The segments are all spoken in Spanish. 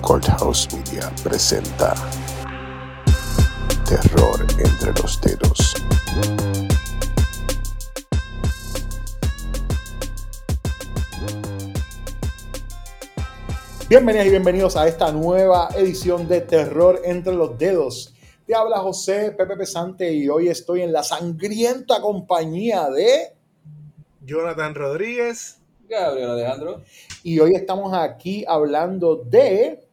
Courthouse Media presenta Terror entre los dedos. Bienvenidas y bienvenidos a esta nueva edición de Terror entre los dedos. Te habla José Pepe Pesante y hoy estoy en la sangrienta compañía de Jonathan Rodríguez. Gabriel Alejandro. y hoy estamos aquí hablando de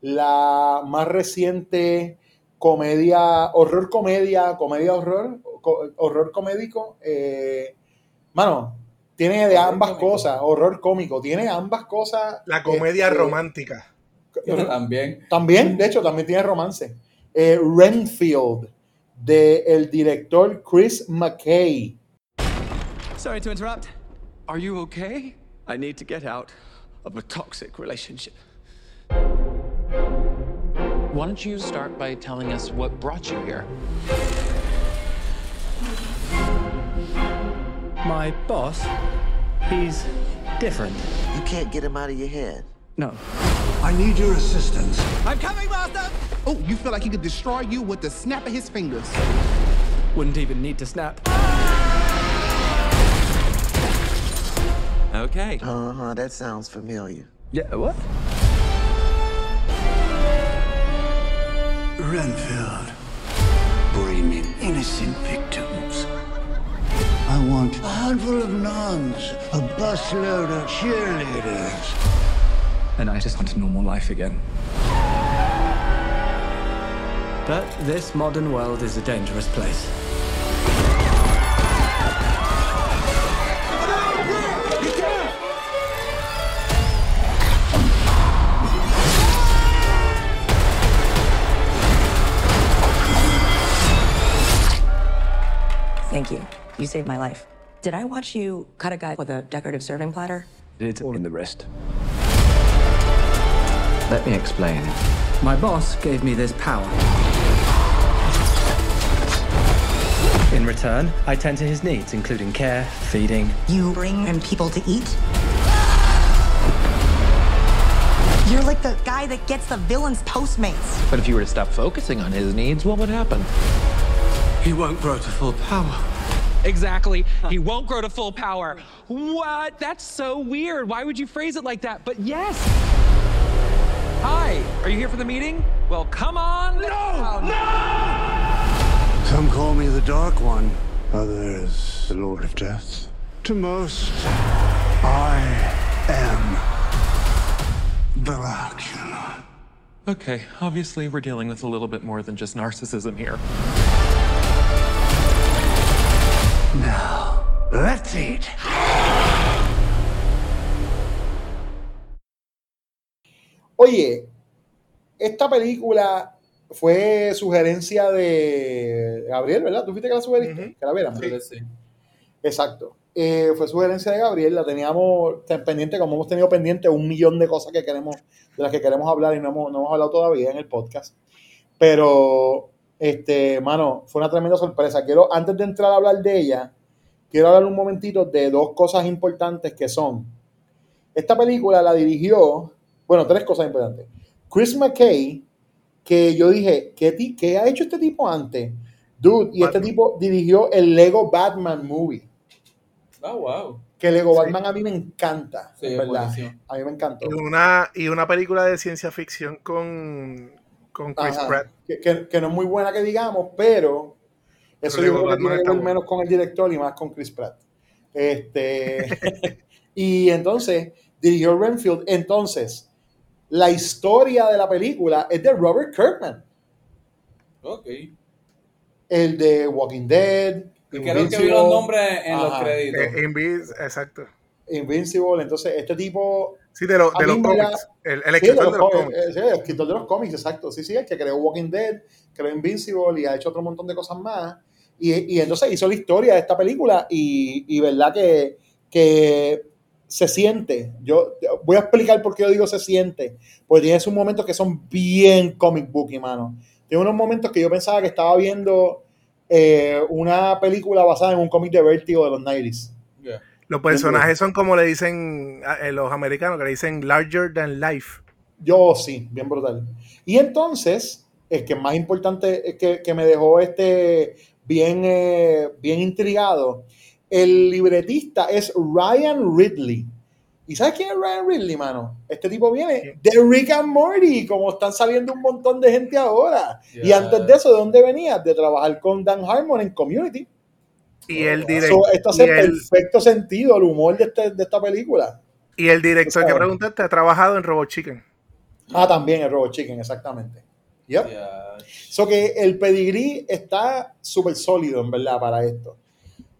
la más reciente comedia, horror comedia, comedia horror, co- horror comédico. eh, mano, tiene de ambas cómico. cosas, horror cómico, tiene ambas cosas. La comedia este, romántica. También. También, de hecho, también tiene romance. Eh, Renfield, de el director Chris McKay. Sorry to interrupt. Are you okay? I need to get out of a toxic relationship. Why don't you start by telling us what brought you here? My boss, he's different. You can't get him out of your head. No. I need your assistance. I'm coming, Master! Oh, you feel like he could destroy you with the snap of his fingers. Wouldn't even need to snap. Okay. Uh huh, that sounds familiar. Yeah, what? Renfield. Blaming innocent victims. I want a handful of nuns, a busload of cheerleaders. And I just want a normal life again. But this modern world is a dangerous place. You. You saved my life. Did I watch you cut a guy with a decorative serving platter? It's in the wrist. Let me explain. My boss gave me this power. In return, I tend to his needs, including care, feeding. You bring in people to eat? You're like the guy that gets the villain's Postmates. But if you were to stop focusing on his needs, what would happen? He won't grow to full power. Exactly. He won't grow to full power. What? That's so weird. Why would you phrase it like that? But yes. Hi. Are you here for the meeting? Well, come on. No! No. Some call me the Dark One, others the Lord of Death. To most, I am Dracula. Okay, obviously we're dealing with a little bit more than just narcissism here. Let's eat. Oye, esta película fue sugerencia de Gabriel, ¿verdad? ¿Tú fuiste que la sugeriste? Que la viéramos. Sí. Exacto. Eh, fue sugerencia de Gabriel, la teníamos ten- pendiente, como hemos tenido pendiente un millón de cosas que queremos, de las que queremos hablar y no hemos, no hemos hablado todavía en el podcast. Pero, este, mano, fue una tremenda sorpresa. Quiero, antes de entrar a hablar de ella, quiero hablar un momentito de dos cosas importantes que son. Esta película la dirigió, bueno, tres cosas importantes. Chris McKay, que yo dije, ¿qué, ti- qué ha hecho este tipo antes? Dude, y este tipo dirigió el Lego Batman Movie. Oh, wow. Que Lego Sí. Batman a mí me encanta, Sí, verdad. buenísimo. A mí me encantó. Y una, y una película de ciencia ficción con, con Chris Ajá. Pratt. Que, que- que no es muy buena que digamos, pero eso Pero yo creo que tiene que ver bueno. menos con el director y más con Chris Pratt. Este, y entonces dirigió Renfield. Entonces, la historia de la película es de Robert Kirkman, Ok. el de Walking Dead, Y creo que vi los nombres en los créditos. Eh, Invis- exacto. Invincible. Entonces, este tipo Sí, de, los de la- cómics. El, el Sí, de escritor los de los co- cómics. eh, sí, el escritor de los cómics, exacto. Sí, sí, el que creó Walking Dead, creó Invincible y ha hecho otro montón de cosas más. Y, y entonces hizo la historia de esta película y, y verdad que, que se siente. Yo voy a explicar por qué yo digo se siente. Porque tiene sus momentos que son bien comic book, mano. tiene unos momentos que yo pensaba que estaba viendo eh, una película basada en un cómic de Vertigo de los 90s. Los personajes son como le dicen a- eh, los americanos, que le dicen larger than life. Yo sí, bien brutal. Y entonces, el que más importante que, que me dejó este bien, eh, bien intrigado, el libretista es Ryan Ridley. ¿Y sabes quién es Ryan Ridley, mano? Este tipo viene de Rick and Morty, como están saliendo un montón de gente ahora. Y antes de eso, ¿de dónde venía? De trabajar con Dan Harmon en Community. Y el, So, direct- esto hace el, perfecto sentido, el humor de, este- de esta película. y el director que preguntaste ha trabajado en Robot Chicken. Ah, también el Robot Chicken, exactamente. Yep. So que el pedigrí está súper sólido, en verdad, para esto.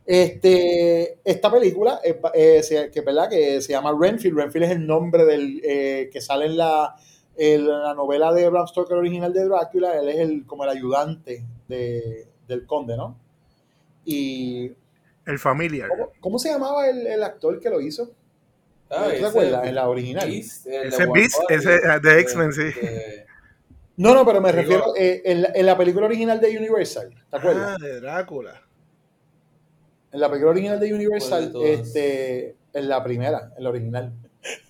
Este, esta película, eh, eh, se- que, ¿verdad? que se llama Renfield. Renfield es el nombre del eh, que sale en la, en la novela de Bram Stoker original de Drácula. Él es el, como el ayudante de- del conde, ¿no? Y El familiar. ¿cómo, cómo se llamaba el, el actor que lo hizo? Ah, ¿Tú te acuerdas? En la original. Beast, el Ese Beast, ese ah, de X-Men, sí. de- No, no, pero me Digo- refiero eh, en, la, en la película original de Universal. ¿Te acuerdas? Ah, de Drácula. En la película original de Universal, este, en la primera, en la original.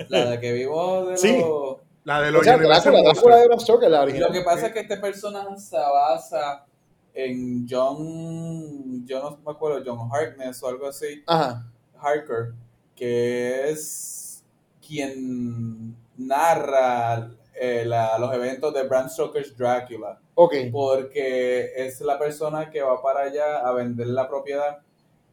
La de que vimos de Sí. los... La de O los sea, Universal Drácula, Drácula de Bram Stoker, la original. Lo que pasa es que este personaje se basa en John, yo no me acuerdo, John Harkness o algo así, Ajá. Harker, que es quien narra eh, la- los eventos de Bram Stoker's Dracula. Ok. Porque es la persona que va para allá a vender la propiedad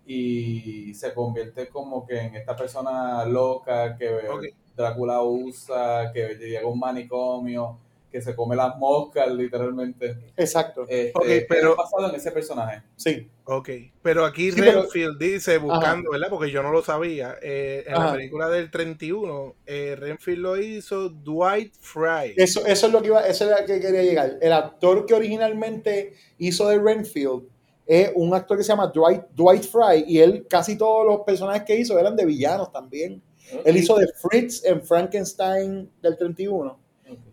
y se convierte como que en esta persona loca que Ok. Drácula usa, que llega a un manicomio, que se come las moscas literalmente. Exacto. Este, Ok, es pero- basado en ese personaje. Sí. Ok, pero aquí Sí, pero- Renfield dice, buscando, ¿verdad? Porque yo no lo sabía. eh, en la película del 31, eh, Renfield lo hizo Dwight Fry. Eso, eso es lo que iba, eso es lo que quería llegar. El actor que originalmente hizo de Renfield es un actor que se llama Dwight, Dwight Fry y él casi todos los personajes que hizo eran de villanos también. Él hizo de Fritz en Frankenstein del 31.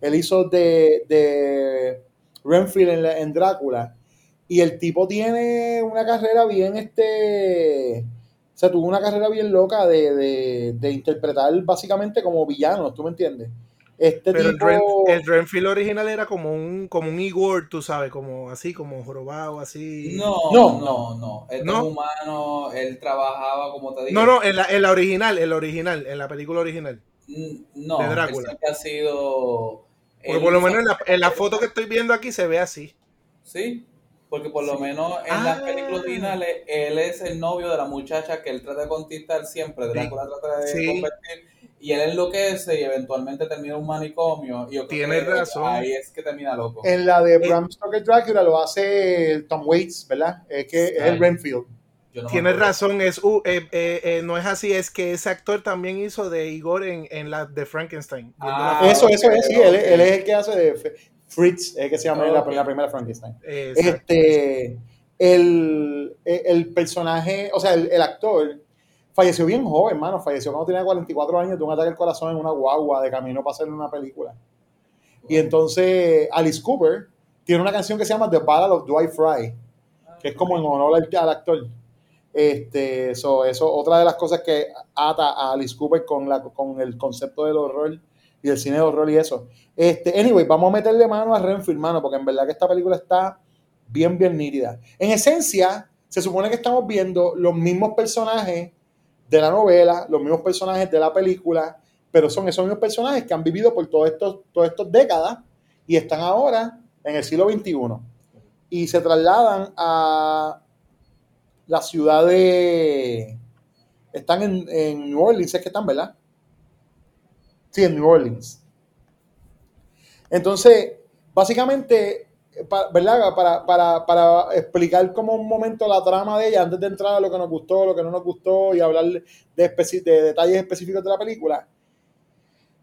Él hizo de, de Renfield en, la- en Drácula. Y el tipo tiene una carrera bien, este, o sea, tuvo una carrera bien loca de, de- de interpretar básicamente como villanos, ¿tú me entiendes? Este Pero el, tipo... El Renfield original era como un, como un Igor, tú sabes, como así, como jorobado, así. No, No. no, no. Él ¿No? es humano, él trabajaba, como te dije. No, no, en la, en la original, en la original, en la película original. No, de Drácula. ha sido. Porque por lo menos en la, en la foto que estoy viendo aquí se ve así. Sí, porque por lo menos en Ah. las películas originales él es el novio de la muchacha que él trata de conquistar siempre, Drácula trata de Sí. convertir, y él enloquece y eventualmente termina en un manicomio. Y Tienes que razón. Ahí es que termina loco. En la de Bram Stoker Drácula lo hace Tom Waits, ¿verdad? Es que es el. Renfield. Yo no me Tienes razón, es, uh, eh, eh, eh, no es así, es que ese actor también hizo de Igor en, en la de Frankenstein. Ah, la- eso, eso es, sí, él, es- ok. él es el que hace de Fritz, es que se llama en la, primera Frankenstein. Este, el, el personaje, o sea, el, el actor falleció bien joven, hermano. Falleció cuando tenía 44 años de un ataque al corazón en una guagua de camino para hacer una película. Y entonces Alice Cooper tiene una canción que se llama The Battle of Dwight Fry, que es como en honor al, al actor. Este, so, eso, otra de las cosas que ata a Alice Cooper con, la, con el concepto del horror y del cine de horror y eso. Este, anyway, vamos a meterle mano a Renfield, mano, porque en verdad que esta película está bien, bien nítida. En esencia, se supone que estamos viendo los mismos personajes de la novela, los mismos personajes de la película, pero son esos mismos personajes que han vivido por todos estos, todas estas décadas y están ahora en el siglo XXI. Y se trasladan a la ciudad de... Están en, New Orleans, es que están, ¿verdad? Sí, en New Orleans. Entonces, básicamente, pa- ¿verdad? Para, para, para explicar como un momento la trama de ella, antes de entrar a lo que nos gustó, lo que no nos gustó y hablar de, de detalles específicos de la película,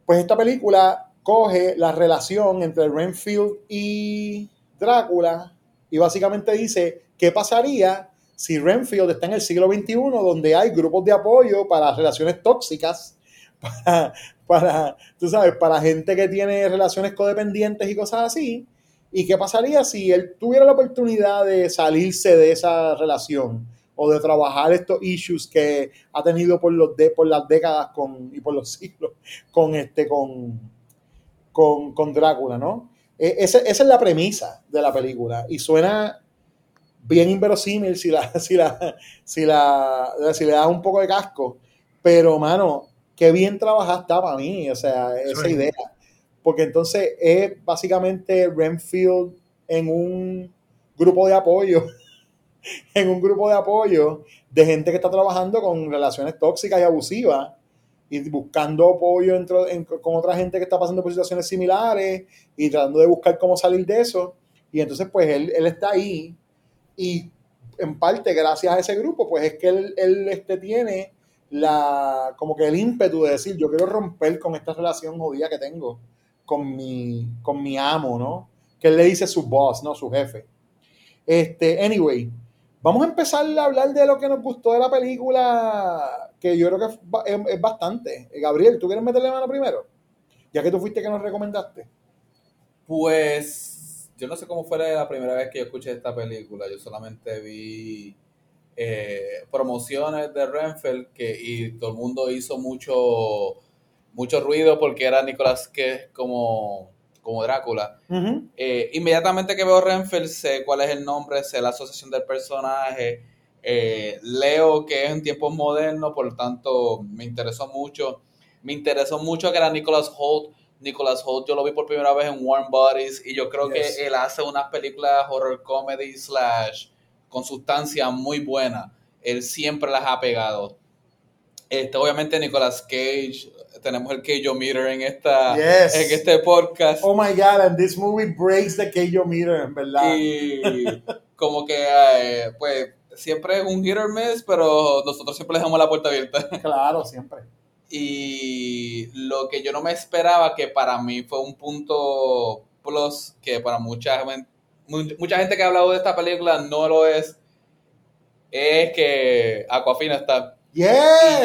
pues esta película coge la relación entre Renfield y Drácula y básicamente dice qué pasaría si Renfield está en el siglo XXI donde hay grupos de apoyo para relaciones tóxicas, para, para, tú sabes, para gente que tiene relaciones codependientes y cosas así. ¿Y qué pasaría si él tuviera la oportunidad de salirse de esa relación o de trabajar estos issues que ha tenido por, los de, por las décadas con, y por los siglos con, este, con, con, con Drácula, ¿no? E- esa, esa es la premisa de la película y suena bien inverosímil si la, si la, si la, si le das un poco de casco, pero mano, qué bien trabajada está para mí, o sea, esa Sí. idea. Porque entonces es básicamente Renfield en un grupo de apoyo, en un grupo de apoyo de gente que está trabajando con relaciones tóxicas y abusivas y buscando apoyo en- con otra gente que está pasando por situaciones similares y tratando de buscar cómo salir de eso. Y entonces, pues él, él está ahí y en parte gracias a ese grupo, pues es que él, él, este, tiene la, como que el ímpetu de decir, yo quiero romper con esta relación jodida que tengo con mi, con mi amo, ¿no? Que él le dice su boss, ¿no? Su jefe. Este, anyway, vamos a empezar a hablar de lo que nos gustó de la película, que yo creo que es, es bastante. Eh, Gabriel, ¿tú quieres meterle mano primero? Ya que tú fuiste que nos recomendaste. Pues yo no sé cómo fue la primera vez que yo escuché esta película. Yo solamente vi eh, promociones de Renfield que, y todo el mundo hizo mucho, mucho ruido porque era Nicolas Cage como, como Drácula. Eh, inmediatamente que veo Renfield sé cuál es el nombre, sé la asociación del personaje, eh, leo que es en tiempos modernos, por lo tanto me interesó mucho. Me interesó mucho que era Nicholas Holt. Nicholas Holt yo lo vi por primera vez en Warm Bodies y yo creo Yes. que él hace unas películas horror comedy slash con sustancia muy buena. Él siempre las ha pegado. Este, obviamente Nicolas Cage, tenemos el Cage-O-Meter en, esta, Yes. en este podcast. Oh my God, and this movie breaks the Keio meter, en verdad. Y como que, eh, pues, siempre es un hit or miss, pero nosotros siempre dejamos la puerta abierta. Claro, siempre. Y lo que yo no me esperaba, que para mí fue un punto plus, que para mucha, mucha gente que ha hablado de esta película no lo es, es que Aquafina está. Yes,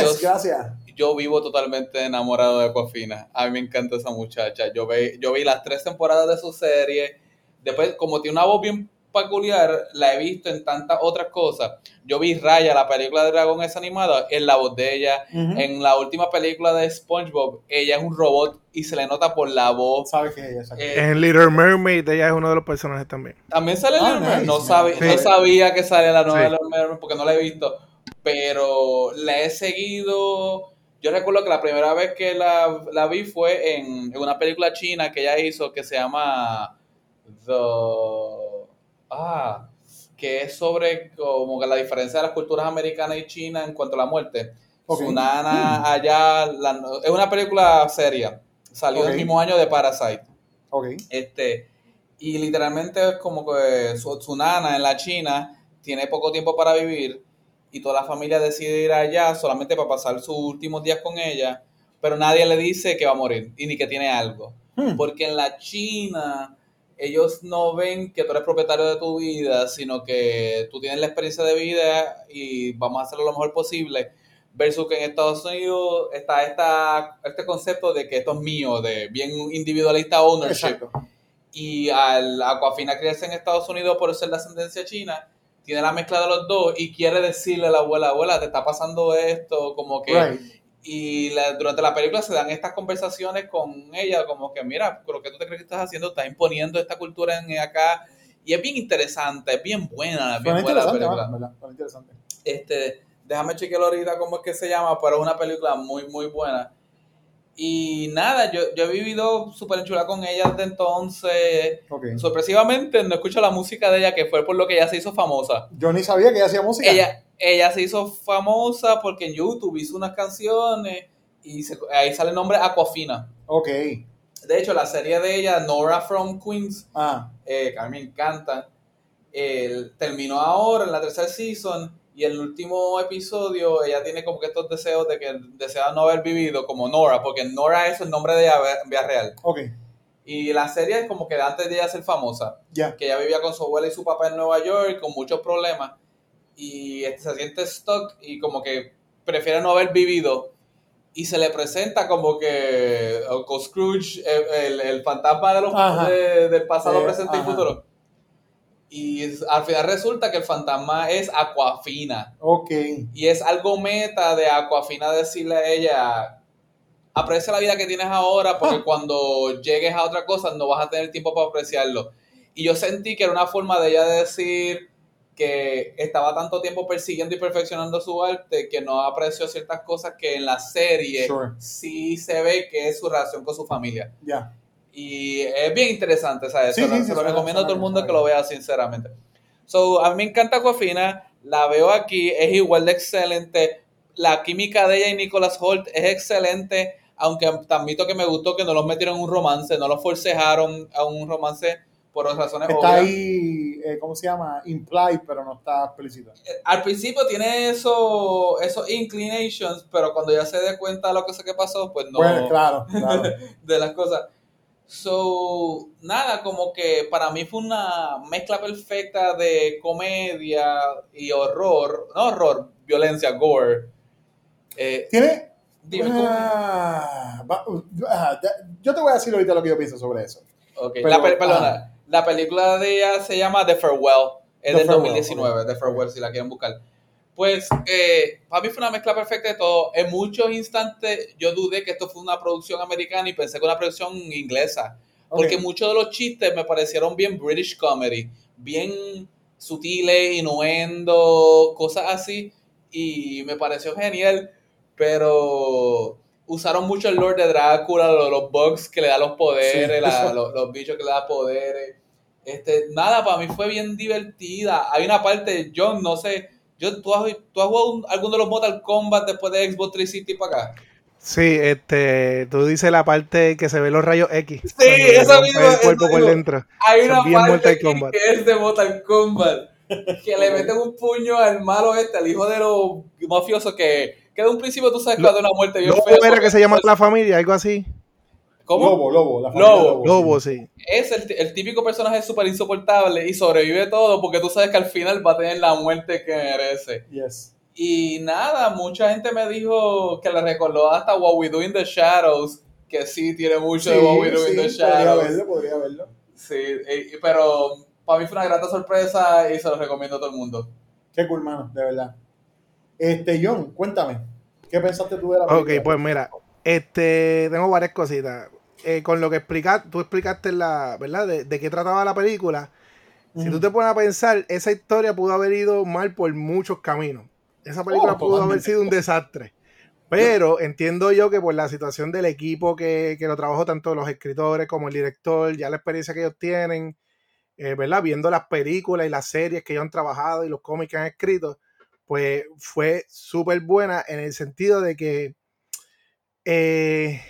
yo- gracias. Yo vivo totalmente enamorado de Aquafina. A mí me encanta esa muchacha. Yo, ve, yo vi las tres temporadas de su serie. Después, como tiene una voz bien peculiar, la he visto en tantas otras cosas. Yo vi Raya, la película de dragón es animada, en la voz de ella. En la última película de SpongeBob, ella es un robot y se le nota por la voz. ¿Sabes qué es ella? Eh, En Little Mermaid ella es uno de los personajes también. también sale Ah, Little Mermaid. no, nice. sabe- Sí. no sabía que sale la nueva Sí. Little Mermaid porque no la he visto. Pero la he seguido. Yo recuerdo que la primera vez que la, la vi fue en, en una película china que ella hizo que se llama The. Ah, que es sobre como que la diferencia de las culturas americanas y chinas en cuanto a la muerte. Ok. Su nana allá. la- es una película seria. Salió Ok. el mismo año de Parasite. Ok. Este, y literalmente es como que su, su nana en la China tiene poco tiempo para vivir y toda la familia decide ir allá solamente para pasar sus últimos días con ella, pero nadie le dice que va a morir y ni que tiene algo. Hmm. Porque en la China ellos no ven que tú eres propietario de tu vida, sino que tú tienes la experiencia de vida y vamos a hacerlo lo mejor posible. Versus que en Estados Unidos está esta, este concepto de que esto es mío, de bien individualista ownership. Exacto. Y al Aquafina criarse en Estados Unidos por ser de ascendencia china, tiene la mezcla de los dos y quiere decirle a la abuela, abuela, te está pasando esto, como que... Right. Y la- durante la película se dan estas conversaciones con ella, como que, mira, lo que tú te crees que estás haciendo, estás imponiendo esta cultura en acá. Y es bien interesante, es bien buena, es bien buena la película. ¿verdad? Suena interesante. Este, déjame chequear ahorita cómo es que se llama, pero es una película muy, muy buena. Y nada, yo, yo he vivido súper chula con ella desde entonces. Ok. Sorpresivamente no escucho la música de ella, que fue por lo que ella se hizo famosa. Yo ni sabía que ella hacía música. Ella, ella se hizo famosa porque en YouTube hizo unas canciones y se- ahí sale el nombre Aquafina. Ok. De hecho, la serie de ella, Nora from Queens, Ah, eh, que a mí me encanta, terminó ahora en la tercera season y el último episodio ella tiene como que estos deseos de que desea no haber vivido como Nora, porque Nora es el nombre de ella en vida real. ok. Y la serie es como que antes de ella ser famosa, Ya. que ella vivía con su abuela y su papá en Nueva York con muchos problemas y este, se siente stuck y como que prefiere no haber vivido y se le presenta como que Uncle Scrooge, el, el- el fantasma de los, de- del pasado, Eh, presente y ajá. futuro. Y al final resulta que el fantasma es Aquafina. Ok. Y es algo meta de Aquafina decirle a ella, aprecia la vida que tienes ahora porque Ah. cuando llegues a otra cosa no vas a tener tiempo para apreciarlo. Y yo sentí que era una forma de ella decir que estaba tanto tiempo persiguiendo y perfeccionando su arte que no apreció ciertas cosas que en la serie Sure. sí se ve que es su relación con su familia. Ya. Y es bien interesante, ¿sabes? Sí, se lo, sí, sí, se lo recomiendo a todo el mundo que lo vea, sinceramente. So, a mí me encanta Aquafina, la veo aquí, es igual de excelente. La química de ella y Nicholas Holt es excelente, aunque también que me gustó que no los metieron en un romance, no los forcejaron a un romance por razones Está obvias. ahí, eh, ¿cómo se llama? Implied, pero no está explícito. Al principio tiene eso, esos inclinations, pero cuando ya se dé cuenta de lo que sé que pasó, pues no. Bueno, claro, claro. de las cosas. So, nada, como que para mí fue una mezcla perfecta de comedia y horror, no horror, violencia, gore. Eh, Tiene. Dime. Ah, va- ah, yo te voy a decir ahorita lo que yo pienso sobre eso. ok, pero- la, perdona. La película de ella se llama The Farewell, es The del Farewell, 2019, The Farewell, si la quieren buscar. Pues eh, para mí fue una mezcla perfecta de todo. En muchos instantes yo dudé que esto fue una producción americana y pensé que una producción inglesa. Porque muchos de los chistes me parecieron bien British comedy, bien sutiles, innuendo, cosas así. Y me pareció genial, pero usaron mucho el Lord de Drácula, los, los bugs que le da los poderes, Sí. la- los, los bichos que le da poderes. Este, nada, para mí fue bien divertida. Hay una parte, John, no sé, yo, ¿tú, has, tú has jugado un- alguno de los Mortal Kombat después de Xbox 360 para acá? Sí, este, tú dices la parte que se ve los rayos X. Sí, El cuerpo por mismo. dentro. Hay una parte que es de Mortal Kombat que le meten un puño al malo este, al hijo de los mafiosos que, que de un principio tú sabes que va a dar una muerte bien Lobo fea, era que se llama la familia, algo así. ¿Cómo? Lobo, lobo. La familia Lobo. Lobo, sí. Es el, el típico personaje súper insoportable y sobrevive todo porque tú sabes que al final va a tener la muerte que merece. Yes. Y nada, mucha gente me dijo que le recordó hasta What We Do in the Shadows, que sí tiene mucho de What We Do in the sí, podría Shadows. verlo, podría verlo. Sí, y- pero para mí fue una grata sorpresa y se lo recomiendo a todo el mundo. Qué cool, mano, de verdad. Este, John, cuéntame. ¿Qué pensaste tú de la Ok, película? pues mira, este, tengo varias cositas. Eh, con lo que explicaste, tú explicaste la, ¿verdad? De, de qué trataba la película. Si tú te pones a pensar, esa historia pudo haber ido mal por muchos caminos. Esa película Oh, pudo haber sido un desastre. Pero entiendo yo que por la situación del equipo que, que lo trabajó, tanto los escritores como el director, ya la experiencia que ellos tienen, eh, ¿verdad? Viendo las películas y las series que ellos han trabajado y los cómics que han escrito, pues fue súper buena en el sentido de que eh,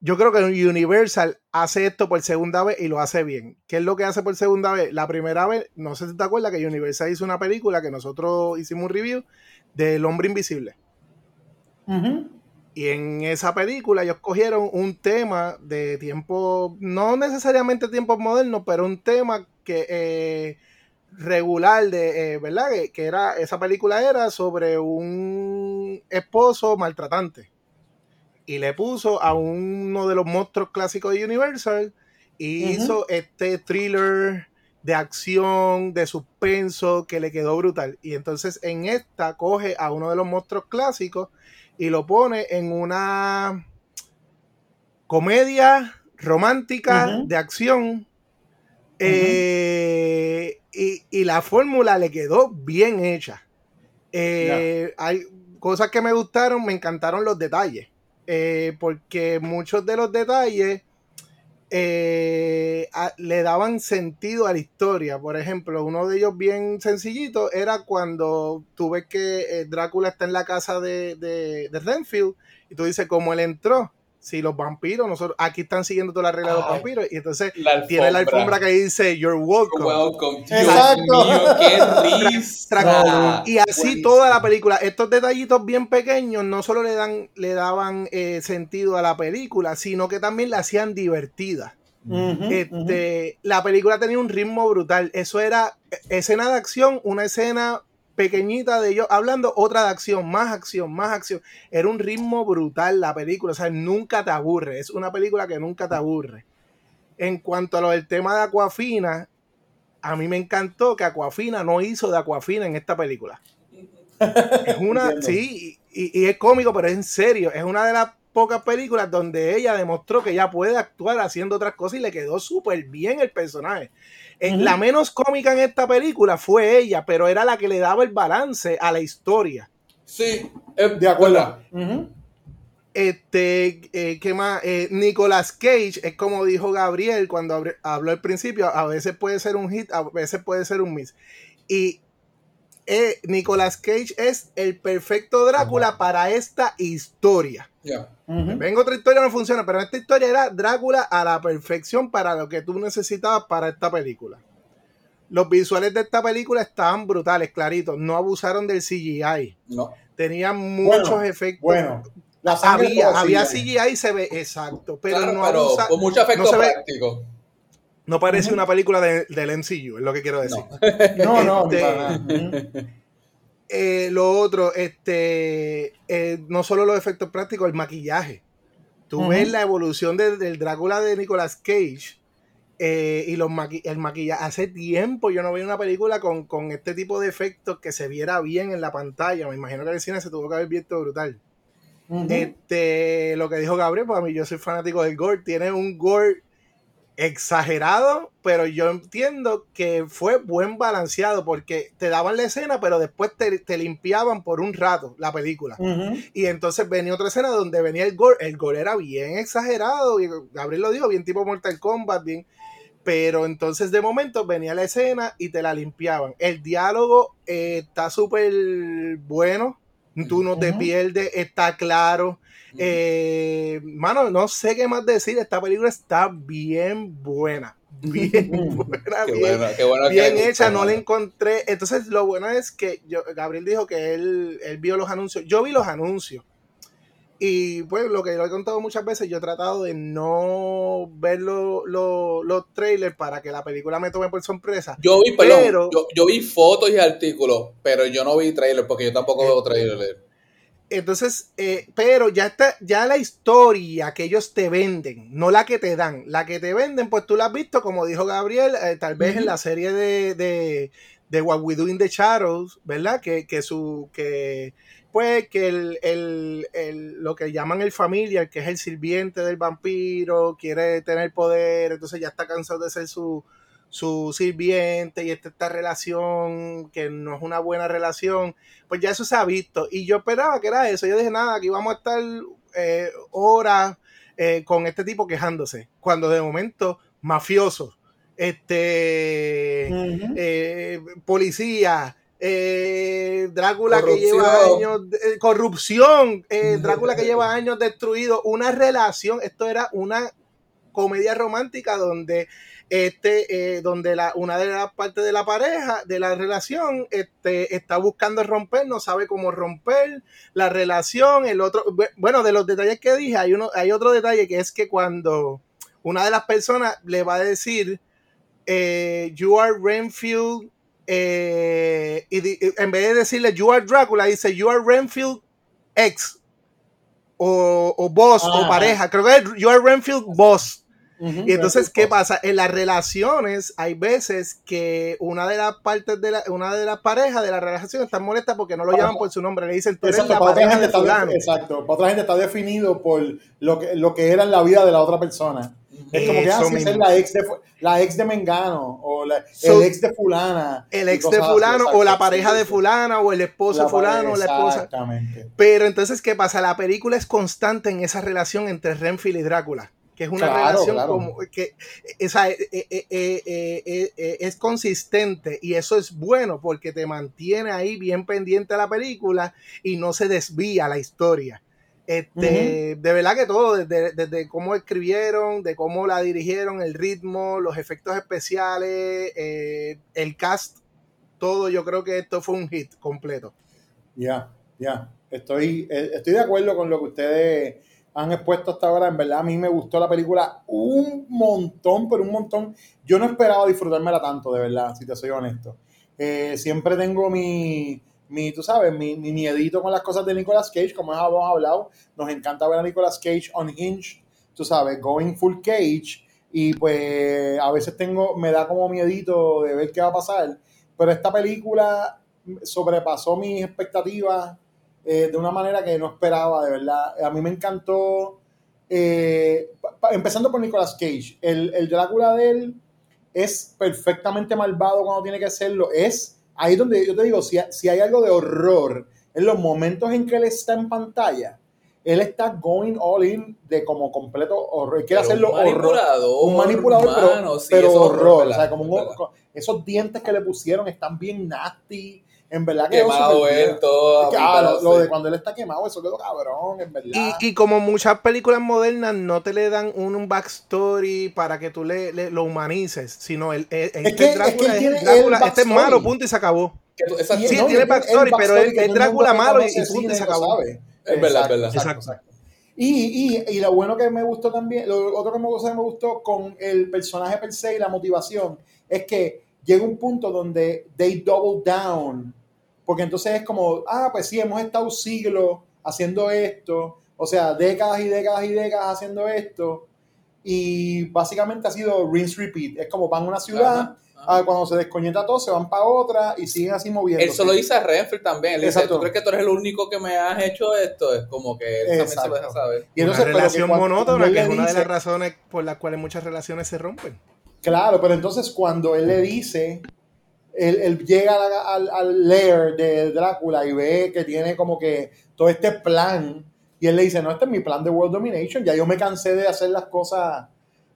yo creo que Universal hace esto por segunda vez y lo hace bien. ¿Qué es lo que hace por segunda vez? La primera vez, no sé si te acuerdas que Universal hizo una película que nosotros hicimos un review del Hombre Invisible. Y en esa película ellos cogieron un tema de tiempo, no necesariamente tiempos modernos, pero un tema que eh, regular de, eh, ¿verdad? Que, que era, esa película era sobre un esposo maltratante. Y le puso a uno de los monstruos clásicos de Universal y hizo este thriller de acción, de suspenso, que le quedó brutal. Y entonces en esta coge a uno de los monstruos clásicos y lo pone en una comedia romántica de acción. Eh, y, y la fórmula le quedó bien hecha. Eh, Hay cosas que me gustaron, me encantaron los detalles. Eh, porque muchos de los detalles eh, a- le daban sentido a la historia. Por ejemplo, uno de ellos bien sencillito era cuando tú ves que eh, Drácula está en la casa de, de, de Renfield y tú dices, ¿cómo él entró? Si los vampiros, nosotros aquí están siguiendo todas las reglas de los Ay. vampiros y entonces La tiene la alfombra que dice You're welcome. Welcome. Dios Exacto. mío, qué risa. Y así toda la película. Estos detallitos bien pequeños no solo le dan, le daban eh, sentido a la película, sino que también la hacían divertida. Este, La película tenía un ritmo brutal. Eso era eh, escena de acción, una escena pequeñita de ellos hablando, otra de acción, más acción, más acción. Era un ritmo brutal la película, o sea, nunca te aburre, es una película que nunca te aburre. En cuanto a lo del tema de Aquafina, a mí me encantó que Aquafina no hizo de Aquafina en esta película. Es una, sí, y, y es cómico, pero es en serio, es una de las pocas películas donde ella demostró que ella puede actuar haciendo otras cosas y le quedó súper bien el personaje. En La menos cómica en esta película fue ella, pero era la que le daba el balance a la historia. Sí, de acuerdo. Este, eh, ¿qué más? Eh, Nicolas Cage es como dijo Gabriel cuando habló al principio, a veces puede ser un hit, a veces puede ser un miss. Y eh, Nicolas Cage es el perfecto Drácula para esta historia. Vengo otra historia no funciona, pero esta historia era Drácula a la perfección para lo que tú necesitabas para esta película. Los visuales de esta película estaban brutales, claritos. No abusaron del CGI. No. Tenían muchos efectos. Bueno, había, había CGI y se ve exacto, pero no pero abusa, con mucho efecto no práctico. No parece una película de, del MCU, es lo que quiero decir. No, no, Este, para nada. Eh, lo otro, este, eh, no solo los efectos prácticos, el maquillaje. Tú ves la evolución de- del Drácula de Nicolas Cage eh, y los maqui- el maquillaje. Hace tiempo yo no veía una película con, con este tipo de efectos que se viera bien en la pantalla. Me imagino que el cine se tuvo que haber visto brutal. Este, lo que dijo Gabriel, pues a mí yo soy fanático del gore. Tiene un gore exagerado, pero yo entiendo que fue buen balanceado porque te daban la escena, pero después te, te limpiaban por un rato la película. Y entonces venía otra escena donde venía el gore. El gore era bien exagerado, y Gabriel lo dijo, bien tipo Mortal Kombat, bien. Pero entonces de momento venía la escena y te la limpiaban. El diálogo eh, está súper bueno. Tú no te pierdes, está claro. Eh, mano, no sé qué más decir. Esta película está bien buena. Bien buena, Qué bien, qué bien hecha. No la encontré. Entonces, lo bueno es que yo, Gabriel dijo que él, él vio los anuncios. Yo vi los anuncios. Y pues lo que yo he contado muchas veces, yo he tratado de no ver lo- lo- los trailers para que la película me tome por sorpresa. Yo vi, perdón, Pero- yo, yo vi fotos y artículos, pero yo no vi trailer porque yo tampoco veo trailer. Entonces, eh, pero ya está, ya la historia que ellos te venden, no la que te dan, la que te venden, pues tú la has visto, como dijo Gabriel, eh, tal vez en la serie de, de, de What We Do in the Shadows, ¿verdad? Que, que su, que, pues, que el, el, el- lo que llaman el familiar, que es el sirviente del vampiro, quiere tener poder, entonces ya está cansado de ser su, su sirviente y esta, esta relación que no es una buena relación, pues ya eso se ha visto. Y yo esperaba que era eso. Yo dije, nada, aquí vamos a estar eh, horas eh, con este tipo quejándose. Cuando de momento, mafioso, este, eh, policía, eh, Drácula que lleva años, de- eh, corrupción, eh, Drácula que lleva años destruido, una relación, esto era una comedia romántica donde este donde la, una de las partes de la pareja de la relación este, está buscando romper no sabe cómo romper la relación. El otro bu- bueno de los detalles que dije hay uno hay otro detalle que es que cuando una de las personas le va a decir you are Renfield eh, y di- en vez de decirle you are Drácula dice you are Renfield ex o, o boss o pareja. Creo que es you are Renfield boss y entonces, ¿qué pasa? En las relaciones hay veces que una de las partes de la, una de las parejas de la relación está molesta porque no lo llaman por su nombre, le dicen tú eres Exacto, la para otra gente de está exacto, para otra gente está definido por lo que, lo que era en la vida de la otra persona. Es como que así mismo. es la ex de la ex de Mengano o la- So- el ex de fulana. El ex de así, fulano o la pareja de fulana o el esposo de fulano o la esposa. Exactamente. Pero entonces, ¿qué pasa? La película es constante en esa relación entre Renfield y Drácula, que es una Claro, relación claro. como que eh, o sea, eh, eh, es consistente y eso es bueno porque te mantiene ahí bien pendiente de la película y no se desvía la historia. Este, De verdad que todo, desde, desde cómo escribieron, de cómo la dirigieron, el ritmo, los efectos especiales, eh, el cast, todo, yo creo que esto fue un hit completo. Ya, ya. Estoy, eh, estoy de acuerdo con lo que ustedes han expuesto hasta ahora. En verdad, a mí me gustó la película un montón, pero un montón. Yo no esperaba disfrutármela tanto, de verdad, si te soy honesto. Eh, siempre tengo mi, mi tú sabes, mi, mi miedito con las cosas de Nicolas Cage, como hemos hablado. Nos encanta ver a Nicolas Cage on Hinge, tú sabes, going full Cage. Y pues a veces tengo, me da como miedito de ver qué va a pasar. Pero esta película sobrepasó mis expectativas eh, de una manera que no esperaba, de verdad. A mí me encantó, eh, empezando por Nicolas Cage, el, el Drácula de él es perfectamente malvado cuando tiene que serlo. Es ahí donde yo te digo, si, si hay algo de horror, en los momentos en que él está en pantalla, él está going all in de como completo horror. Quiere Pero hacerlo un manipulador, horror. Un manipulador, pero, sí, es horror. O sea, como esos dientes que le pusieron están bien nasty. En verdad que Quemado él, todo Ah, lo, lo de cuando él está quemado, eso quedó cabrón, en verdad. Y, y como muchas películas modernas no te le dan un, un backstory para que tú le, le- lo humanices, sino el, el- este que- es que Drácula, él es tiene el Drácula, el este es malo, punto y se acabó. Que tú-. Y- Sí, no, tiene backstory, pero backstory es- que el Drácula que malo y- punto y se acabó. Es verdad, es verdad. Exacto, exacto. Y, y, y lo bueno que me gustó también, lo otro que me gustó, que me gustó con el personaje per se y la motivación, es que llega un punto donde they double down, porque entonces es como, ah, pues sí, hemos estado siglos haciendo esto, o sea, décadas y décadas y décadas haciendo esto, y básicamente ha sido rinse repeat, es como van a una ciudad, Ajá, ah, cuando se desconecta todo, se van para otra y siguen así moviéndose. Eso lo dice a Renfield también. Él dice, Exacto. ¿tú crees que tú eres el único que me has hecho esto? Es como que él también se lo deja Exacto. saber. Y entonces, una relación monótona, que es le una de dice- las razones por las cuales muchas relaciones se rompen. Claro, pero entonces cuando él le dice, él, él llega al, al lair de Drácula y ve que tiene como que todo este plan, y él le dice, no, este es mi plan de World Domination, ya yo me cansé de hacer las cosas,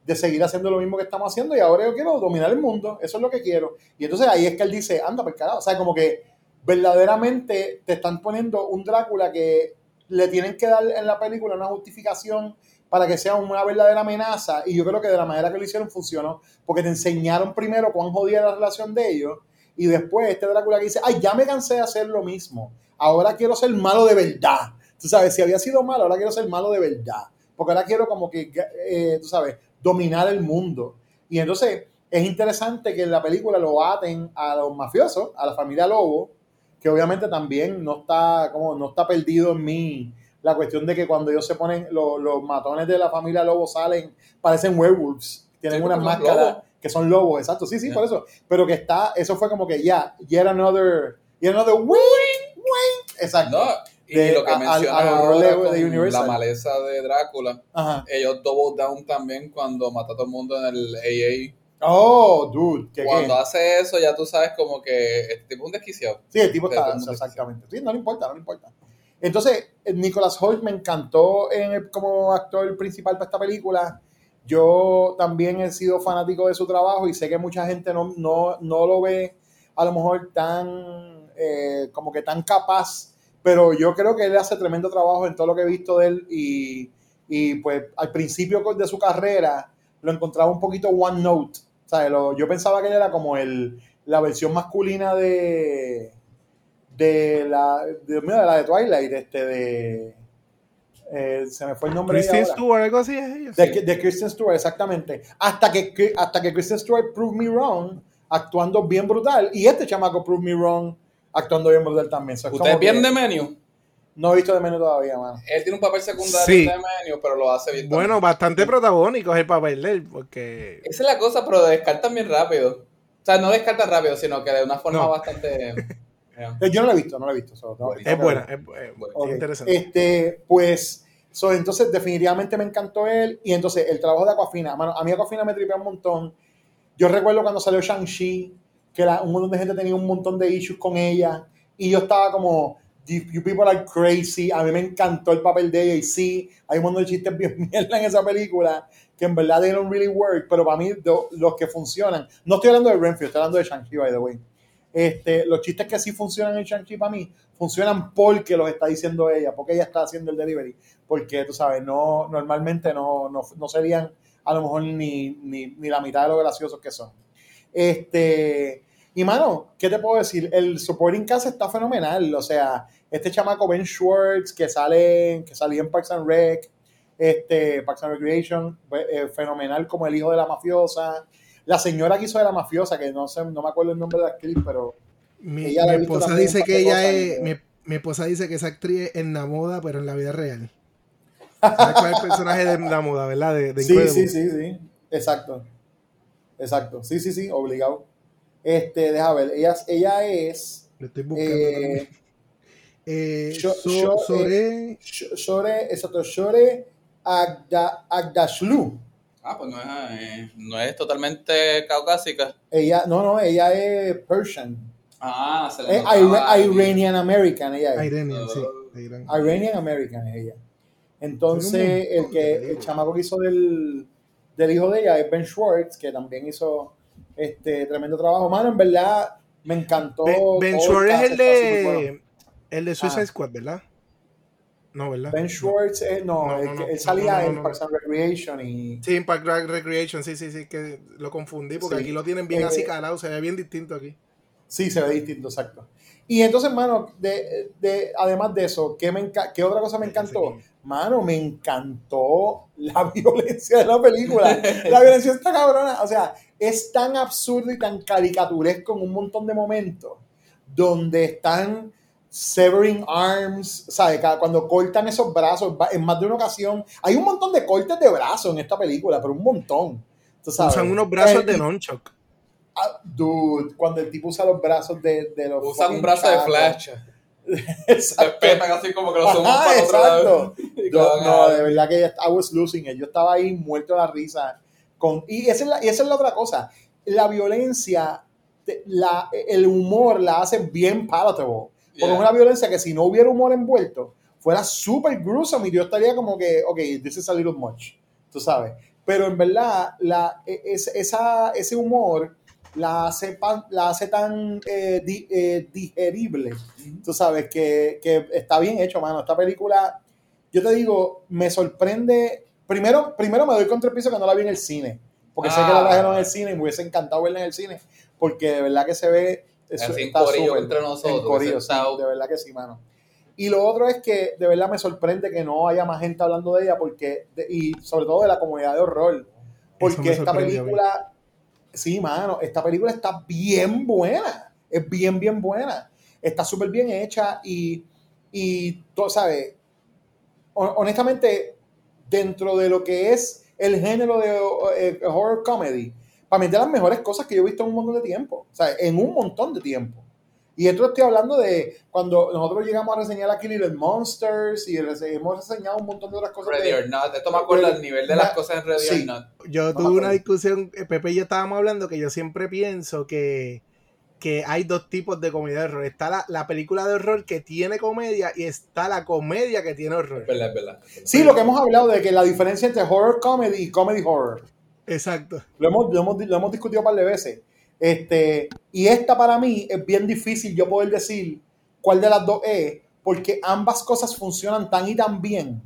de seguir haciendo lo mismo que estamos haciendo, y ahora yo quiero dominar el mundo, eso es lo que quiero. Y entonces ahí es que él dice, anda, por carajo, o sea, como que verdaderamente te están poniendo un Drácula que le tienen que dar en la película una justificación para que sea una verdadera amenaza. Y yo creo que de la manera que lo hicieron funcionó, porque te enseñaron primero cuán jodida era la relación de ellos, y después este Drácula que dice, ay, ya me cansé de hacer lo mismo, ahora quiero ser malo de verdad. Tú sabes, si había sido malo, ahora quiero ser malo de verdad, porque ahora quiero como que, eh, tú sabes, dominar el mundo. Y entonces es interesante que en la película lo aten a los mafiosos, a la familia Lobo, que obviamente también no está, como, no está perdido en mí la cuestión de que cuando ellos se ponen, lo- los matones de la familia Lobo salen, parecen werewolves, tienen Sí, unas máscaras que son lobos, exacto, sí, sí, Yeah. por eso, pero que está, eso fue como que ya, yet another, yet another wink, wink, exacto. No, y De- lo que a- al- menciona al horror ahora de- con de Universal. la maleza de Drácula, Ajá. ellos double down también cuando mata a todo el mundo en el AA. Oh, dude, que Cuando qué. hace eso ya tú sabes como que este tipo es un desquiciado. Sí, el tipo está, exactamente. Sí, no le importa, no le importa. Entonces, eh, Nicholas Holt me encantó en como actor principal para esta película. Yo también he sido fanático de su trabajo y sé que mucha gente no, no, no lo ve a lo mejor tan, eh, como que tan capaz, pero yo creo que él hace tremendo trabajo en todo lo que he visto de él y, y pues al principio de su carrera lo encontraba un poquito one note. O sea, yo pensaba que él era como el, la versión masculina de de la de, mira, de la de Twilight, este de eh, se me fue el nombre de Kristen ahora. Stewart, algo así es ella. De, de Kristen Stewart, exactamente. Hasta que, hasta que Kristen Stewart prove me wrong, actuando bien brutal. Y este chamaco prove me wrong, actuando bien brutal también. So, ¿Usted como es bien que de menú? No he visto de menú todavía, mano. Él tiene un papel secundario Sí. de menú, pero lo hace bien. Bueno, también. bastante protagónico es el papel de él, porque Esa es la cosa, pero descartan bien rápido. O sea, no descartan rápido, sino que de una forma No. bastante... Eh, Yo no la he visto, no la he visto. so, tengo es buena, es, es- Bueno, Ok, interesante. Este, pues, so, entonces definitivamente me encantó él. Y entonces el trabajo de Aquafina, mano, a mí Aquafina me tripea un montón. Yo recuerdo cuando salió Shang-Chi, que la- un montón de gente tenía un montón de issues con ella. Y yo estaba como, you, you people are crazy. A mí me encantó el papel de ella. Y sí, hay un montón de chistes bien mierda en esa película que en verdad they don't really work. Pero para mí, do- los que funcionan, no estoy hablando de Renfield, estoy hablando de Shang-Chi, by the way. Este, los chistes que sí funcionan en Shang-Chi para mí funcionan porque los está diciendo ella, porque ella está haciendo el delivery. Porque, tú sabes, no, normalmente no, no, no serían a lo mejor ni, ni, ni la mitad de lo graciosos que son. Este, y mano, ¿qué te puedo decir? El supporting cast está fenomenal. O sea, este chamaco Ben Schwartz que sale, que salía en Parks and Rec, este, Parks and Recreation, pues, eh, fenomenal como el hijo de la mafiosa. La señora que hizo de la mafiosa, que no sé, no me acuerdo el nombre de la actriz, pero Mi, mi esposa dice que ella es. y- Mi, mi esposa dice que esa actriz es en la moda, pero en la vida real. ¿Sabes cuál es el personaje de la moda, verdad? De, de Sí, sí, sí, sí. Exacto. Exacto. Sí, sí, sí, obligado. Este, deja ver, ella, ella es. Lo estoy buscando eh. Eh, So- Sore- eh, Sho- Shore, exacto, Shore Agda, Agdashlu. Ah, pues no es, eh, no es totalmente caucásica. Ella, no, no, ella es Persian. Ah, se le Es notaba Ira-. Iranian American, ella es. Iranian, sí. de Irán. Iranian American es ella. Entonces, Tiene un el montón de que el películas. chamaco que hizo del, del hijo de ella es Ben Schwartz, que también hizo este tremendo trabajo. Mano, en verdad, me encantó. Ben, Ben todo Schwartz es cast el está súper bueno. de. El de Suicide Ah. Squad, ¿verdad? No, ¿verdad? Ben Schwartz, eh, no, No, el no, que- no, él salía en. Parks and Recreation y. Sí, Impact Drag Recreation, sí, sí, sí, que lo confundí porque Sí. aquí lo tienen bien Eh, así calado, se ve bien distinto aquí. Sí, se ve distinto, exacto. Y entonces, mano, de, de, además de eso, ¿qué, me ¿qué otra cosa me encantó? Mano, me encantó la violencia de la película. La violencia está cabrona. O sea, es tan absurdo y tan caricaturesco en un montón de momentos donde están severing arms, ¿sabes? Cada- Cuando cortan esos brazos, en más de una ocasión, hay un montón de cortes de brazos en esta película, pero un montón. ¿tú sabes? Usan unos brazos Eh, de nonchok. Ah, dude, cuando el tipo usa los brazos de, de los. Usan un brazo de chacos. flash. Exacto. Se petan así como que somos Ajá, para exacto. Yo- no, de verdad que I was losing it. Yo estaba ahí muerto de la risa. Con, y, esa es la, y esa es la otra cosa. La violencia, la, el humor la hace bien palatable. Porque Yeah. es una violencia que si no hubiera humor envuelto, fuera súper gruesome y yo estaría como que, ok, this is a little much. Tú sabes. Pero en verdad, la, e- es- esa, ese humor la hace, pan- la hace tan eh, di- eh, digerible, tú sabes, que, que está bien hecho, mano. Esta película, yo te digo, me sorprende. Primero, primero me doy contra el piso que no la vi en el cine, porque sé que la Ah. trajeron en el cine y me hubiese encantado verla en el cine, porque de verdad que se ve. Eso Así en está corillo súper, entre nosotros, en corillo, sí, de verdad que sí, mano. Y lo otro es que de verdad me sorprende que no haya más gente hablando de ella, porque de- y sobre todo de la comunidad de horror, porque esta película, sí, mano, esta película está bien buena, es bien, bien buena, está súper bien hecha y, y tú sabes, hon- honestamente, dentro de lo que es el género de eh, horror comedy, para mí es de las mejores cosas que yo he visto en un montón de tiempo, o sea, en un montón de tiempo. Y esto estoy hablando de cuando nosotros llegamos a reseñar aquí Little Monsters y rese- hemos reseñado un montón de otras cosas. Ready de- or not. Esto me acuerda al nivel de las cosas en Ready sí. or not. Yo No tuve una acuerdo. discusión, eh, Pepe y yo estábamos hablando que yo siempre pienso que, que hay dos tipos de comedia de horror. Está la, la película de horror que tiene comedia y está la comedia que tiene horror. Es verdad, es verdad. Sí, lo que hemos hablado de que la diferencia entre horror comedy y comedy horror. Exacto. Lo hemos, lo hemos, lo hemos discutido un par de veces. Este, y esta para mí es bien difícil yo poder decir cuál de las dos es, porque ambas cosas funcionan tan y tan bien.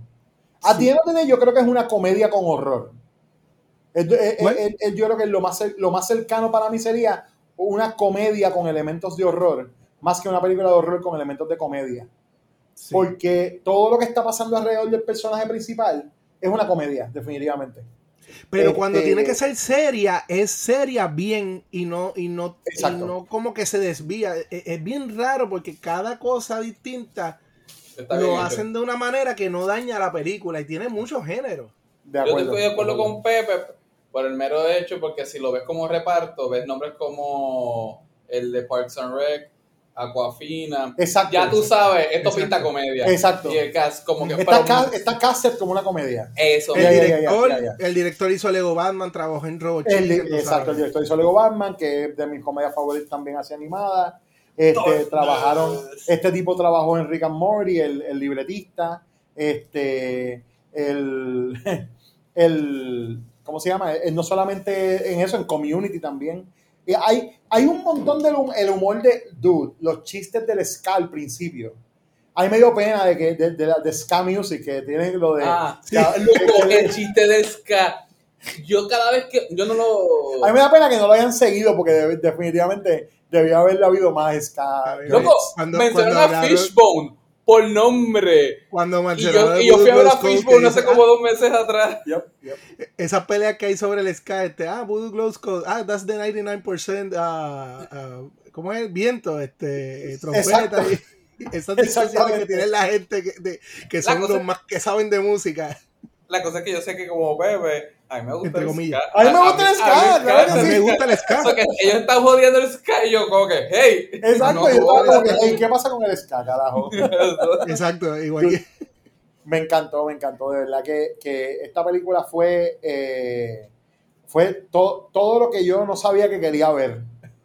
A ti no yo creo que es una comedia con horror. Es- es- es- yo creo que lo más, lo más cercano para mí sería una comedia con elementos de horror, más que una película de horror con elementos de comedia. Sí. Porque todo lo que está pasando alrededor del personaje principal es una comedia, definitivamente. Pero cuando Este- tiene que ser seria, es seria bien y no, y no, y no como que se desvía. Es, es bien raro porque cada cosa distinta Está lo hacen de una manera que no daña la película y tiene muchos géneros. Yo estoy de acuerdo con Pepe por el mero hecho, porque si lo ves como reparto, ves nombres como el de Parks and Rec, Aquafina. Exacto. Ya tú sabes, esto Exacto. pinta comedia. Exacto. Y el cast como que... Está, ca- está casted como una comedia. Eso. El, Ya, director, ya, ya. el director hizo Lego Batman, trabajó en Robot El, Chicken, tú exacto, el director hizo Lego Batman, que es de mis comedias favoritas también hace animada. Este, trabajaron, este tipo trabajó en Rick and Morty, el, el libretista. Este, el, el, ¿cómo se llama? Eh, No solamente en eso, en Community también. Y hay, hay un montón del el humor de, dude, los chistes del ska al principio. A mí me dio pena de que de, de, la- de ska music que tienen lo de Ah, que- el chiste del ska. Yo cada vez que... Yo no lo... A mí me da pena que no lo hayan seguido porque de- definitivamente debió haberle habido más ska. Loco, cuando a hablaron- Fishbone por nombre. Cuando Y mencionaron yo, y yo fui a ver a que hace dice, como dos meses atrás. Yep, yep. ah, Esas peleas que hay sobre el Sky, este, ah, Voodoo Glow Skull, ah, that's the 99% uh, uh, ¿cómo es viento? Este, trompeta y esas discusiones que tiene la gente que, de, que son los más que saben de música. La cosa es que yo sé que como bebé, a mí me gusta Entre el comillas. ska. A mí me gusta el ska, A mí me gusta el ska. Ellos están jodiendo el ska y yo como que, hey. Exacto, no y yo jodas. como que, "Ey, ¿qué pasa con el ska, carajo? Exacto, igual que. Me encantó, me encantó. De verdad que, que esta película fue, eh, fue to- todo lo que yo no sabía que quería ver.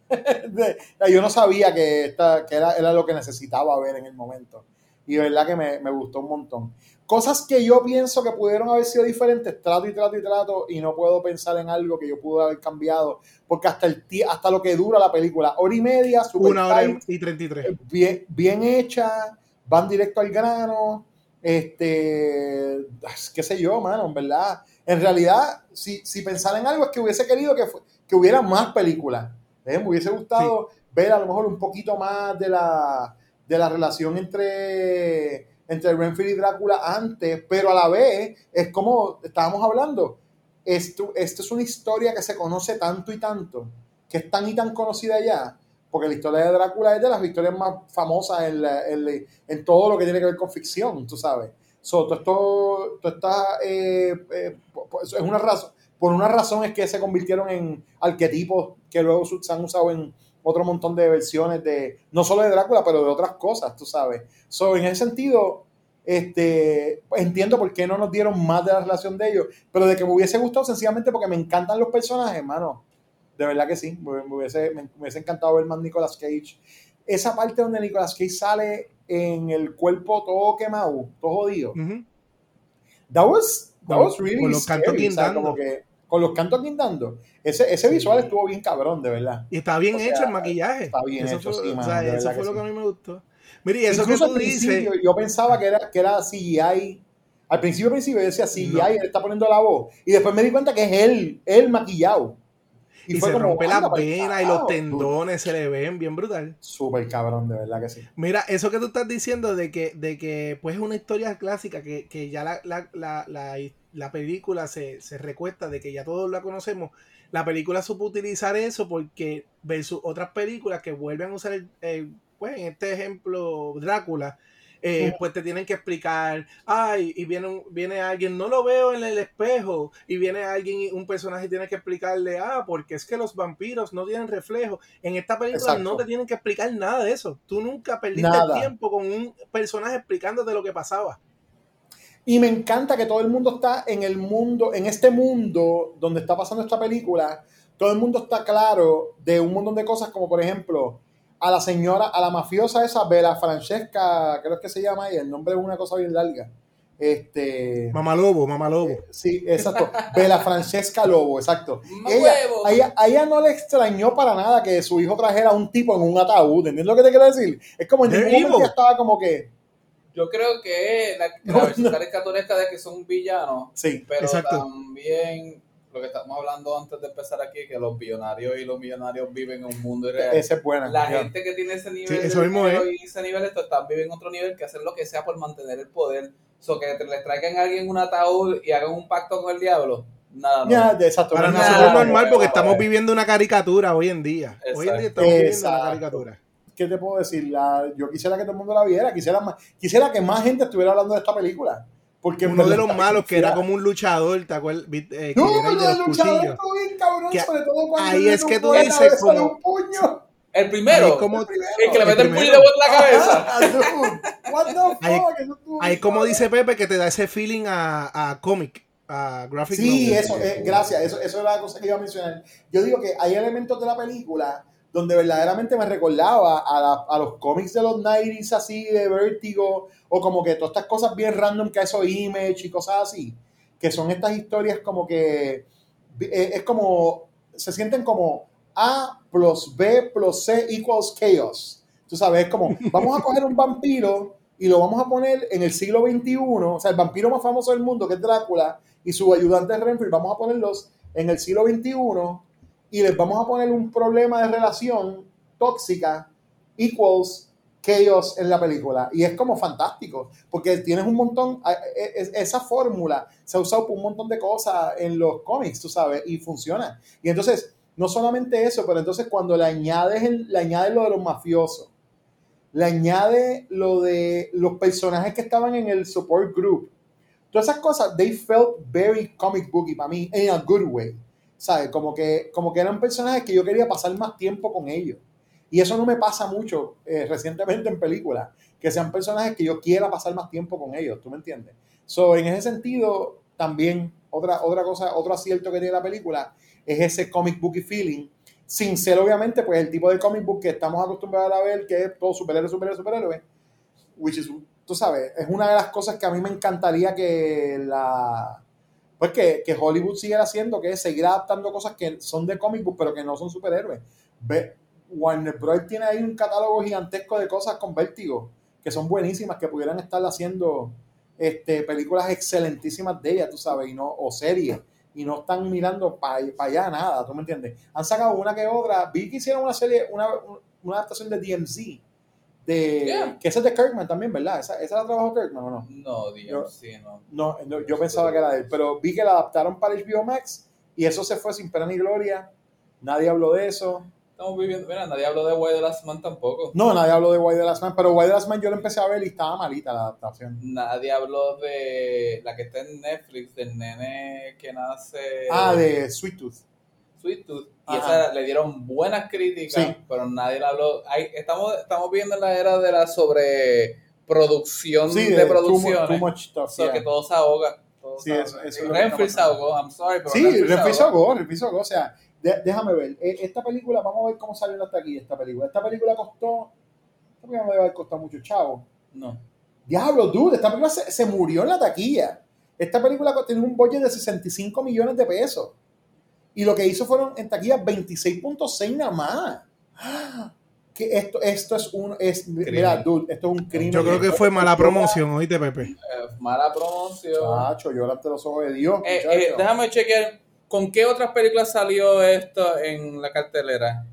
Yo no sabía que, esta, que era, era lo que necesitaba ver en el momento. Y de verdad que me, me gustó un montón. Cosas que yo pienso que pudieron haber sido diferentes, trato y trato y trato, y no puedo pensar en algo que yo pude haber cambiado, porque hasta, el, hasta lo que dura la película, hora y media, super Una hora tight, y 33. bien, bien hecha, van directo al grano, este, qué sé yo, mano, en verdad. En realidad, si, si pensar en algo es que hubiese querido que, que hubiera más películas. ¿eh? Me hubiese gustado ver a lo mejor un poquito más de la, de la relación entre, entre Renfield y Drácula antes, pero a la vez es como estábamos hablando. Esto, esto es una historia que se conoce tanto y tanto, que es tan y tan conocida ya, porque la historia de Drácula es de las historias más famosas en, en todo lo que tiene que ver con ficción, tú sabes. So, todo esto, está, eh, eh, es una razón, por una razón es que se convirtieron en arquetipos que luego se han usado en otro montón de versiones de, no solo de Drácula, pero de otras cosas, tú sabes. So, en ese sentido, este, entiendo por qué no nos dieron más de la relación de ellos, pero de que me hubiese gustado sencillamente porque me encantan los personajes, hermano. De verdad que sí, me, hubiese, me, hubiese encantado ver más Nicolas Cage. Esa parte donde Nicolas Cage sale en el cuerpo todo quemado, todo jodido. That was, that was really con los cantos scary, o sea, guindando. como que con los cantos guindando. Ese, ese visual estuvo bien cabrón, de verdad. Y está bien O sea, hecho el maquillaje. está bien eso hecho, fue, sí, o mano, sea, eso fue que lo que sí. a mí me gustó. Mire, y eso Incluso que tú al dices. yo pensaba que era, que era CGI. Al principio, al principio yo decía CGI, No. él está poniendo la voz. Y después me di cuenta que es él, él maquillado. Y, fue se como, rompe las venas y los tendones se le ven bien brutal. Súper cabrón, de verdad que sí. Mira, eso que tú estás diciendo de que, de que pues es una historia clásica, que, que ya la, la, la, la, la película se, se recuesta de que ya todos la conocemos. La película supo utilizar eso porque versus otras películas que vuelven a usar, el, el- pues en este ejemplo, Drácula, eh, pues te tienen que explicar, ay, y viene, viene alguien, no lo veo en el espejo, y viene alguien, un personaje y tiene que explicarle, ah, porque es que los vampiros no tienen reflejo. En esta película Exacto. no te tienen que explicar nada de eso. Tú nunca perdiste Nada. tiempo con un personaje explicándote lo que pasaba. Y me encanta que todo el mundo está en el mundo, en este mundo donde está pasando esta película, todo el mundo está claro de un montón de cosas, como por ejemplo, a la señora, a la mafiosa esa, Bela Francesca, creo que se llama ahí, el nombre es una cosa bien larga. Este. Mamá Lobo, Mamá Lobo. Sí, exacto. Bela Francesca Lobo, exacto. ¡Mamá Ella, a, ella, a ella no le extrañó para nada que su hijo trajera a un tipo en un ataúd. ¿Entiendes lo que te quiero decir? Es como en ningún momento ella estaba como que. Yo creo que la, la No, versión no. caricaturesca de que son villanos, Sí, pero Exacto. también lo que estamos hablando antes de empezar aquí, que los billonarios y los millonarios viven en un mundo irreal. esa es buena. La ya. gente que tiene ese nivel Sí, de eso mismo es. y ese nivel esto están viven en otro nivel que hacen lo que sea por mantener el poder. So que te les traigan a alguien un ataúd y hagan un pacto con el diablo. Nada, no. Ya, exacto. Para nosotros es normal porque estamos viviendo una caricatura hoy en día. Hoy en día estamos viviendo una Exacto. caricatura. ¿Qué te puedo decir? La- yo quisiera que todo el mundo la viera, quisiera, más, quisiera que más gente estuviera hablando de esta película. Porque Uno de los está malos que era como un luchador, ¿te acuerdas? Eh, No, no, de el los luchador estuvo bien cabrón, Que sobre todo cuando ahí es que tú dices como- un puño. El primero, Ahí como, el que le mete el puño y le bota la cabeza. Ah, dude, what the Ahí- fuck, como dice Pepe que te da ese feeling a, a cómic, a graphic Sí, novel. eso, eh, gracias, eso, eso era la cosa que iba a mencionar. Yo digo que hay elementos de la película donde verdaderamente me recordaba a, la- a los cómics de los 90s así, de Vertigo, o como que todas estas cosas bien random que eso Image y cosas así, que son estas historias como que eh, es como, se sienten como A plus B plus C equals chaos. Tú sabes, es como, vamos a coger un vampiro y lo vamos a poner en el siglo XXI, o sea, el vampiro más famoso del mundo, que es Drácula, y su ayudante Renfield, vamos a ponerlos en el siglo XXI y les vamos a poner un problema de relación tóxica equals chaos en la película. Y es como fantástico, porque tienes un montón, e- e- esa fórmula se ha usado por un montón de cosas en los cómics, tú sabes, y funciona. Y entonces, no solamente eso, pero entonces cuando le añades, el- le añades lo de los mafiosos, le añade lo de los personajes que estaban en el support group, todas esas cosas, they felt very comic booky para mí, in a good way. ¿Sabes? Como que, como que eran personajes que yo quería pasar más tiempo con ellos. Y eso no me pasa mucho eh, recientemente en películas, que sean personajes que yo quiera pasar más tiempo con ellos, ¿tú me entiendes? So, en ese sentido, también otra, otra cosa, otro acierto que tiene la película es ese comic booky feeling, sin ser obviamente pues el tipo de comic book que estamos acostumbrados a ver, que es todo superhéroe, superhéroe, superhéroe, which is, tú sabes, es una de las cosas que a mí me encantaría que la pues que, que Hollywood siga haciendo, que es seguir adaptando cosas que son de comic book, pero que no son superhéroes. Ve, Warner Bros. tiene ahí un catálogo gigantesco de cosas con vértigo, que son buenísimas, que pudieran estar haciendo este, películas excelentísimas de ella, tú sabes, y no, o series, y no están mirando para allá nada, ¿tú me entiendes? Han sacado una que otra, vi que hicieron una serie, una, una adaptación de DMZ, de, Yeah. que esa es de Kirkman también, ¿verdad? ¿Esa, esa la trabajó Kirkman o no? No, DMC, no. No, no, yo pensaba que era de él, pero vi que la adaptaron para HBO Max y eso se fue sin pena ni gloria. Nadie habló de eso. Estamos viviendo, mira, nadie habló de Why the Last Man tampoco. No, nadie habló de Why the Last Man, pero Why the Last Man yo lo empecé a ver y estaba malita la adaptación. Nadie habló de la que está en Netflix, del nene que nace. Ah, de Sweet Tooth. Sweet Tooth. Y Ajá. esa le dieron buenas críticas, Sí. pero nadie la habló. Hay- estamos, estamos viendo en la era de la sobreproducción Sí, de, de too producciones. mu- too much stuff, yeah. que todo se ahoga. todo Sí, se eso- ahoga. eso Renfield se ahogó, I'm sorry, pero Sí, Renfield se ahogó. Renfield se ahogó. O sea, de- déjame ver. Eh, Esta película, vamos a ver cómo salió hasta aquí esta película. Esta película costó. Esta película no debe haber costado mucho, chavo. No. Diablo, dude, esta película se, se murió en la taquilla. Esta película tenía un budget de 65 millones de pesos. Y lo que hizo fueron en taquilla 26.6 nada más. ¡Ah! Que esto, esto es un. Es, mira, dude, esto es un crimen. Yo creo que fue mala promoción, oíste, Pepe. Eh, mala promoción. Chacho, ante los ojos de Dios. Eh, eh, déjame chequear. ¿Con qué otras películas salió esto en la cartelera?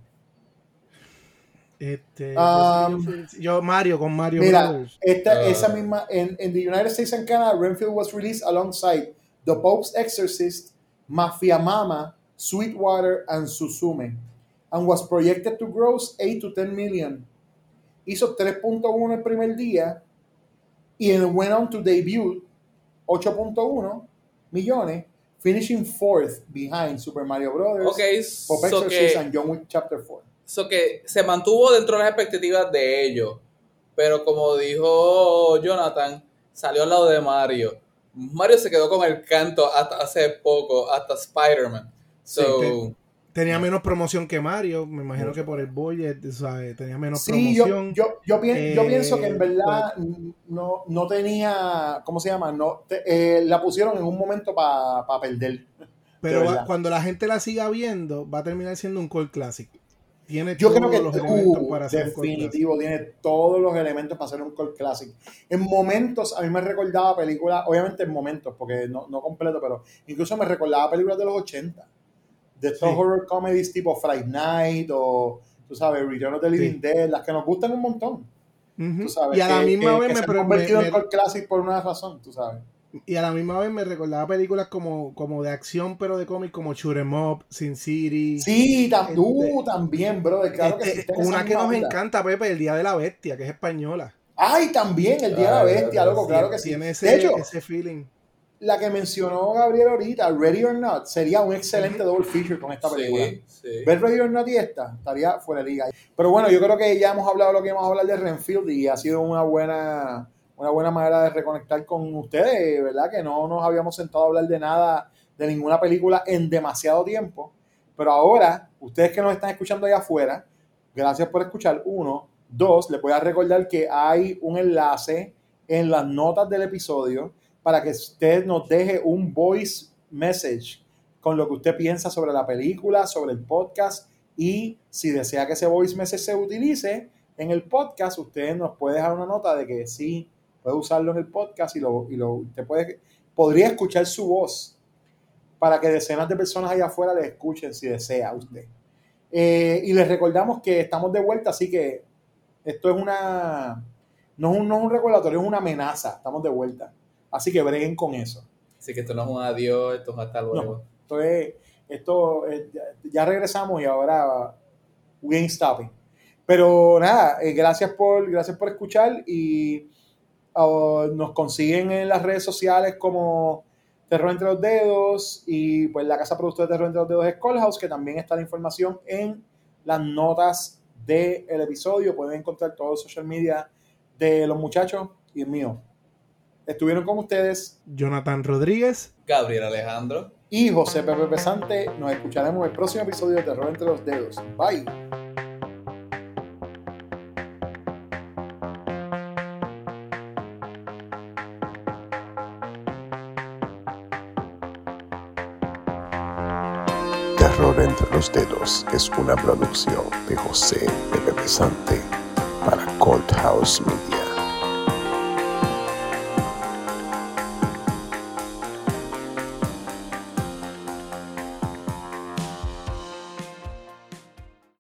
Este, Um, pues, yo, yo- Mario con Mario Mira, Brothers. esta, Ah. esa misma, en, en the United States and Canada, Renfield was released alongside The Pope's Exorcist, Mafia Mama, Sweetwater, and Suzume, and was projected to gross 8 to 10 million. Hizo 3.1 el primer día y went on to debut 8.1 millones, finishing fourth behind Super Mario Brothers, Ok, Pope so Exorcist, que- and John Wick Chapter 4. So que se mantuvo dentro de las expectativas de ellos. Pero como dijo Jonathan, salió al lado de Mario. Mario se quedó con el canto hasta hace poco, hasta Spider-Man. So, Sí, Tenía menos promoción que Mario, me imagino que por el budget, ¿sabes? Tenía menos Sí, promoción. yo, yo, yo Eh, pienso que en verdad no, no tenía, ¿cómo se llama? No, te- eh, la pusieron en un momento para perder. pero va- cuando la gente la siga viendo, va a terminar siendo un cult classic. Tiene Yo todos creo que los elementos uh, para hacer un definitivo tiene todos los elementos para hacer un cult classic. En momentos, a mí me recordaba películas, obviamente en momentos, porque no, no completo, pero incluso me recordaba películas de los 80. De estos Sí. horror comedies tipo Friday Night o, tú sabes, Return of the Living Dead, las que nos gustan un montón. Ujú. Tú sabes, Y a la que- misma que- vez que me, se han convertido me- en cult classic por una razón, tú sabes. y a la misma vez me recordaba películas como, como de acción, pero de cómic, como Shoot 'em Up, Sin City. Sí, tam- Este- uh, también, brother, claro que Este, tiene una que nos encanta, Pepe, El Día de la Bestia, que es española. Ay, también, el Día de la Bestia, loco, Sí, claro que sí. Tiene ese, de hecho, ese feeling. La que mencionó Gabriel ahorita, Ready or Not, sería un excelente double feature con esta película. sí, sí. Ver Ready or Not y esta estaría fuera de liga. Pero bueno, yo creo que ya hemos hablado lo que íbamos a hablar de Renfield y ha sido una buena, una buena manera de reconectar con ustedes, ¿verdad? Que no nos habíamos sentado a hablar de nada, de ninguna película en demasiado tiempo. Pero ahora, ustedes que nos están escuchando allá afuera, gracias por escuchar. Uno, dos, les voy a recordar que hay un enlace en las notas del episodio para que usted nos deje un voice message con lo que usted piensa sobre la película, sobre el podcast y si desea que ese voice message se utilice en el podcast, usted nos puede dejar una nota de que sí, puede usarlo en el podcast y, lo, y lo, usted puede, podría escuchar su voz para que decenas de personas allá afuera le escuchen si desea usted. Eh, y les recordamos que estamos de vuelta, así que esto es una, no es un, no es un recordatorio, es una amenaza, estamos de vuelta. Así que breguen con eso. Así que esto no es un adiós, esto es hasta luego. No, esto es, Esto, eh, ya, regresamos y ahora we ain't stopping. Pero nada, eh, gracias, por, gracias por escuchar y uh, nos consiguen en las redes sociales como Terror entre los Dedos y pues la casa productora de Terror entre los Dedos es Callhouse, que también está la información en las notas del episodio. Pueden encontrar todos los social media de los muchachos y el mío. Estuvieron con ustedes Jonathan Rodríguez, Gabriel Alejandro y José Pepe Pesante. Nos escucharemos en el próximo episodio de Terror entre los Dedos. Bye. Terror entre los dedos es una producción de José Pepe Pesante para Cold House Media.